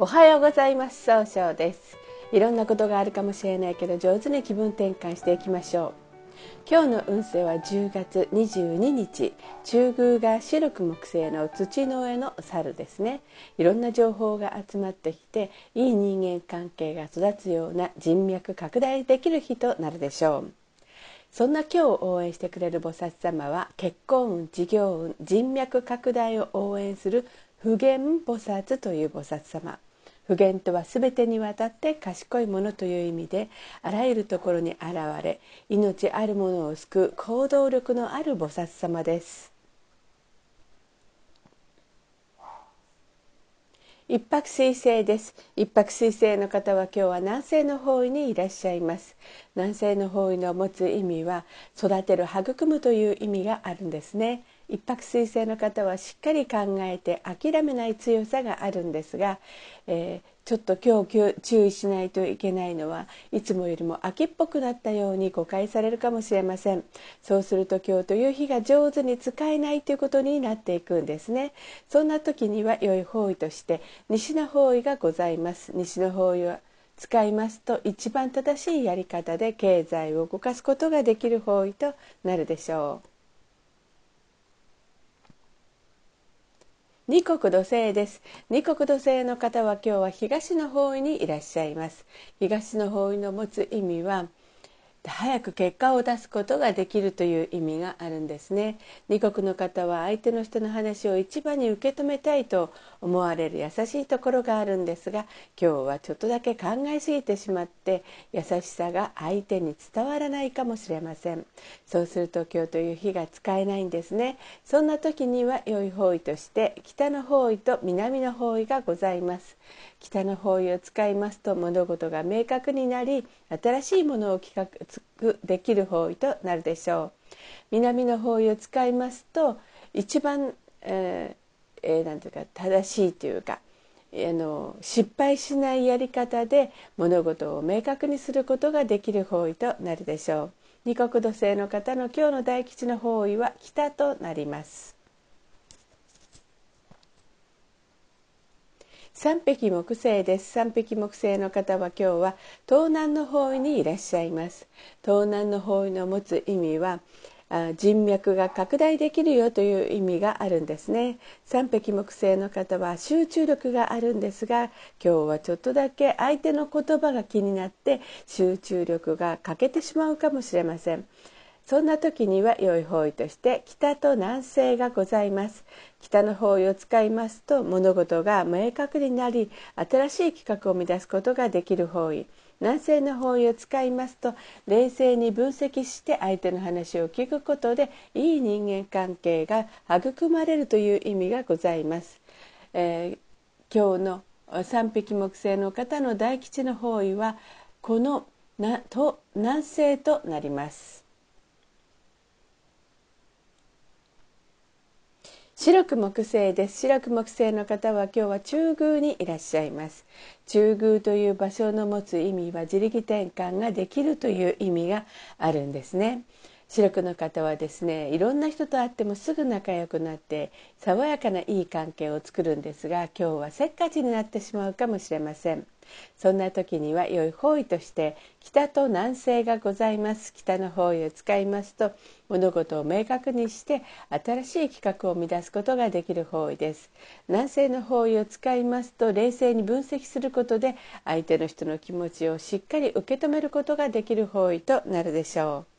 おはようございます。総称です。いろんなことがあるかもしれないけど上手に気分転換していきましょう。今日の運勢は10月22日中宮が白く木星の土の上の猿ですね。いろんな情報が集まってきていい人間関係が育つような人脈拡大できる日となるでしょう。そんな今日応援してくれる菩薩様は結婚運事業運人脈拡大を応援する普賢菩薩という菩薩様。普賢とは全てにわたって賢いものという意味であらゆるところに現れ命あるものを救う行動力のある菩薩様です。一泊水星です。一泊水星の方は今日は南西の方位にいらっしゃいます。南西の方位の持つ意味は育てる育むという意味があるんですね。一泊水星の方はしっかり考えて諦めない強さがあるんですが、えー、ちょっと今日注意しないといけないのはいつもよりも秋っぽくなったように誤解されるかもしれません。そうすると今日という日が上手に使えないということになっていくんですね。そんな時には良い方位として西の方位がございます。西の方位は使いますと一番正しいやり方で経済を動かすことができる方位となるでしょう。二国土星です。二国土星の方は今日は東の方位にいらっしゃいます。東の方位の持つ意味は早く結果を出すことができるという意味があるんですね。二国の方は相手の人の話を一番に受け止めたいと思われる優しいところがあるんですが今日はちょっとだけ考えすぎてしまって優しさが相手に伝わらないかもしれません。そうすると今日という日が使えないんですね。そんな時には良い方位として北の方位と南の方位がございます。北の方位を使いますと物事が明確になり新しいものを企画できる方位となるでしょう。南の方位を使いますと一番、えーえー、なんていうか正しいというかあの失敗しないやり方で物事を明確にすることができる方位となるでしょう。二国土星の方の今日の大吉の方位は北となります。三匹木星です。三匹木星の方は今日は東南の方位にいらっしゃいます。東南の方位の持つ意味は人脈が拡大できるよという意味があるんですね。三匹木星の方は集中力があるんですが今日はちょっとだけ相手の言葉が気になって集中力が欠けてしまうかもしれません。そんな時には良い方位として北と南西がございます。北の方位を使いますと物事が明確になり新しい企画を生み出すことができる方位。南西の方位を使いますと冷静に分析して相手の話を聞くことでいい人間関係が育まれるという意味がございます、えー、今日の三匹木星の方の大吉の方位はこのなと南西となります。白く木星です。白く木星の方は今日は中宮にいらっしゃいます。中宮という場所の持つ意味は自力転換ができるという意味があるんですね。白くの方はですねいろんな人と会ってもすぐ仲良くなって爽やかないい関係を作るんですが今日はせっかちになってしまうかもしれません。そんな時には良い方位として北と南西がございます。北の方位を使いますと物事を明確にして新しい企画を生み出すことができる方位です。南西の方位を使いますと冷静に分析することで相手の人の気持ちをしっかり受け止めることができる方位となるでしょう。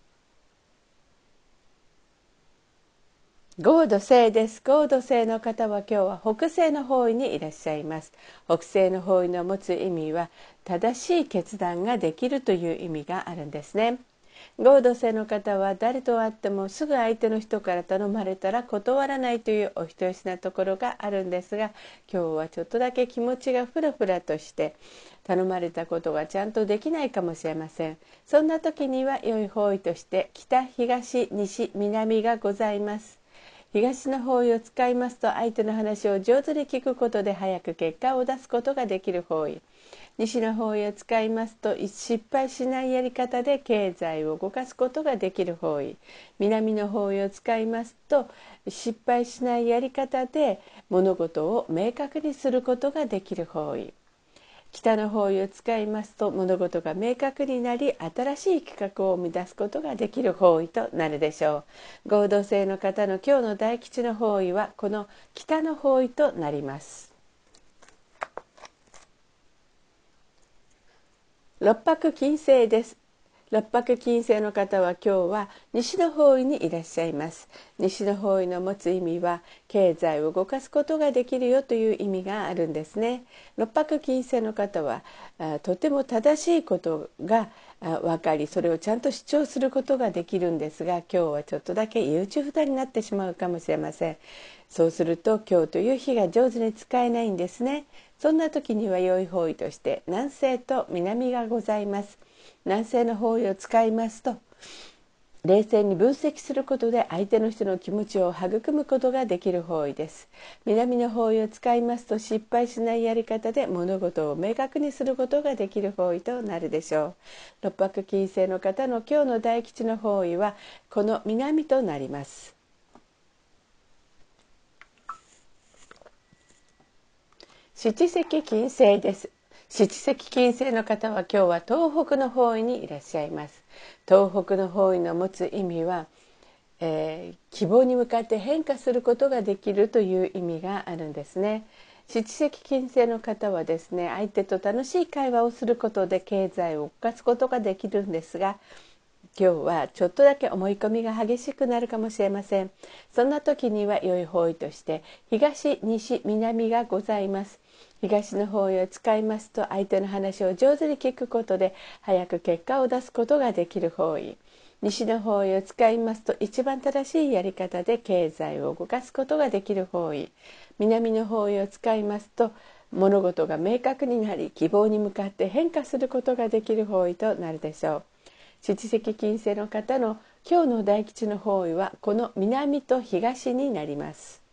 合土星です。合土星の方は今日は北西の方位にいらっしゃいます。北西の方位の持つ意味は正しい決断ができるという意味があるんですね。合土星の方は誰と会ってもすぐ相手の人から頼まれたら断らないというお人よしなところがあるんですが今日はちょっとだけ気持ちがふらふらとして頼まれたことがちゃんとできないかもしれません。そんな時には良い方位として北東西南がございます。東の方位を使いますと相手の話を上手に聞くことで早く結果を出すことができる方位。西の方位を使いますと失敗しないやり方で経済を動かすことができる方位。南の方位を使いますと失敗しないやり方で物事を明確にすることができる方位。北の方位を使いますと物事が明確になり新しい企画を生み出すことができる方位となるでしょう。合同性の方の今日の大吉の方位はこの北の方位となります。六白金星です。六白金星の方は今日は西の方位にいらっしゃいます。西の方位の持つ意味は経済を動かすことができるよという意味があるんですね。六白金星の方はとても正しいことが分かりそれをちゃんと主張することができるんですが今日はちょっとだけ憂鬱不断になってしまうかもしれません。そうすると今日という日が上手に使えないんですね。そんな時には良い方位として南西と南がございます。南西の方位を使いますと冷静に分析することで相手の人の気持ちを育むことができる方位です。南の方位を使いますと失敗しないやり方で物事を明確にすることができる方位となるでしょう。六白金星の方の今日の大吉の方位はこの南となります。七石金星です。七石金星の方は今日は東北の方位にいらっしゃいます。東北の方位の持つ意味は、えー、希望に向かって変化することができるという意味があるんですね。七石金星の方はですね相手と楽しい会話をすることで経済を動かすことができるんですが今日はちょっとだけ思い込みが激しくなるかもしれません。そんな時には良い方位として東西南がございます。東の方位を使いますと相手の話を上手に聞くことで早く結果を出すことができる方位。西の方位を使いますと一番正しいやり方で経済を動かすことができる方位。南の方位を使いますと物事が明確になり希望に向かって変化することができる方位となるでしょう。七石金星の方の今日の大吉の方位はこの南と東になります。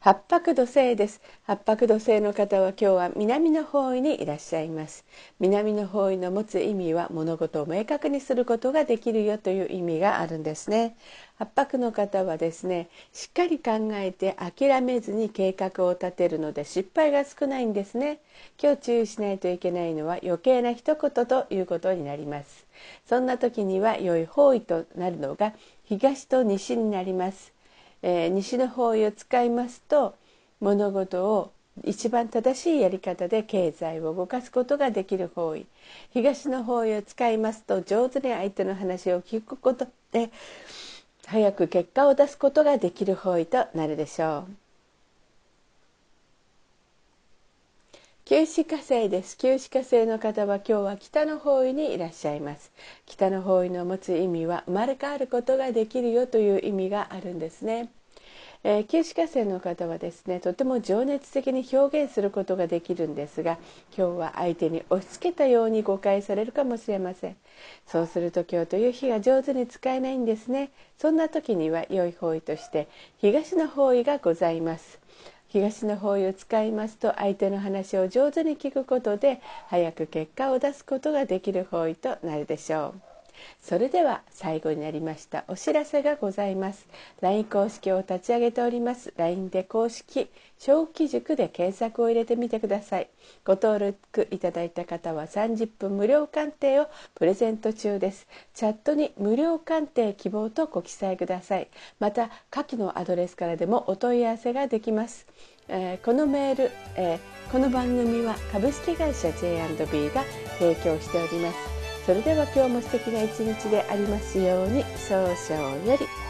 八白土星です。八白土星の方は今日は南の方位にいらっしゃいます。南の方位の持つ意味は物事を明確にすることができるよという意味があるんですね。八白の方はですねしっかり考えて諦めずに計画を立てるので失敗が少ないんですね。今日注意しないといけないのは余計な一言ということになります。そんな時には良い方位となるのが東と西になります。えー、西の方位を使いますと物事を一番正しいやり方で経済を動かすことができる方位東の方位を使いますと上手に相手の話を聞くことで早く結果を出すことができる方位となるでしょう。九死火星です。九死火星の方は今日は北の方位にいらっしゃいます。北の方位の持つ意味は生まれ変わることができるよという意味があるんですね。えー、九死火星の方はですねとても情熱的に表現することができるんですが今日は相手に押し付けたように誤解されるかもしれません。そうすると今日という日が上手に使えないんですね。そんな時には良い方位として東の方位がございます。東の方位を使いますと相手の話を上手に聞くことで早く結果を出すことができる方位となるでしょう。それでは最後になりましたお知らせがございます。LINE 公式を立ち上げております。LINE で公式小規塾で検索を入れてみてください。ご登録いただいた方は30分無料鑑定をプレゼント中です。チャットに無料鑑定希望とご記載ください。また下記のアドレスからでもお問い合わせができます。えー、このメール、えー、この番組は株式会社 J&B が提供しております。それでは今日も素敵な一日でありますように少々より。